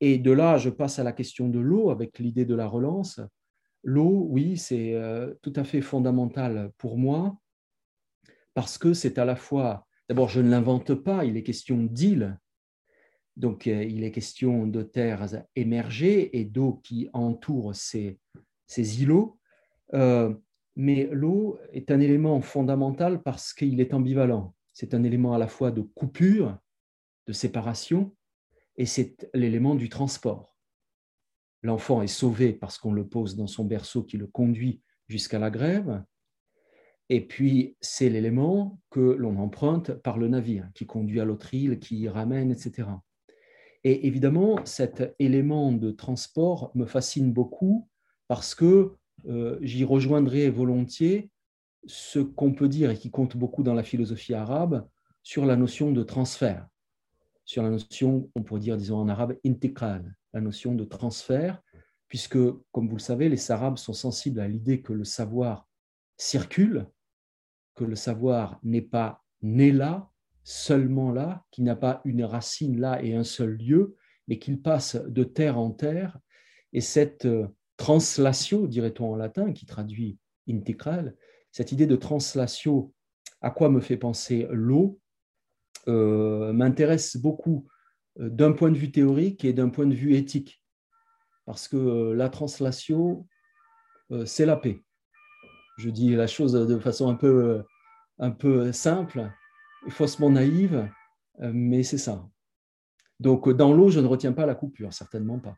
Et de là, je passe à la question de l'eau avec l'idée de la relance. L'eau, oui, c'est tout à fait fondamental pour moi parce que c'est à la fois, d'abord, je ne l'invente pas, il est question d'îles, donc il est question de terres émergées et d'eau qui entoure ces, ces îlots. mais l'eau est un élément fondamental parce qu'il est ambivalent. C'est un élément à la fois de coupure, de séparation, et c'est l'élément du transport. L'enfant est sauvé parce qu'on le pose dans son berceau qui le conduit jusqu'à la grève, et puis c'est l'élément que l'on emprunte par le navire, qui conduit à l'autre île, qui y ramène, etc. Et évidemment, cet élément de transport me fascine beaucoup parce que euh, j'y rejoindrai volontiers ce qu'on peut dire et qui compte beaucoup dans la philosophie arabe sur la notion de transfert sur la notion, on pourrait dire, disons en arabe, intégral, la notion de transfert, puisque, comme vous le savez, les Arabes sont sensibles à l'idée que le savoir circule, que le savoir n'est pas né là, seulement là, qu'il n'a pas une racine là et un seul lieu, mais qu'il passe de terre en terre. Et cette euh, translation, dirait-on en latin, qui traduit intégral, cette idée de translation, à quoi me fait penser l'eau m'intéresse beaucoup euh, d'un point de vue théorique et d'un point de vue éthique, parce que euh, la translation, c'est la paix. Je dis la chose de façon un peu, un peu simple, faussement naïve, mais c'est ça. Donc dans l'eau, je ne retiens pas la coupure, certainement pas.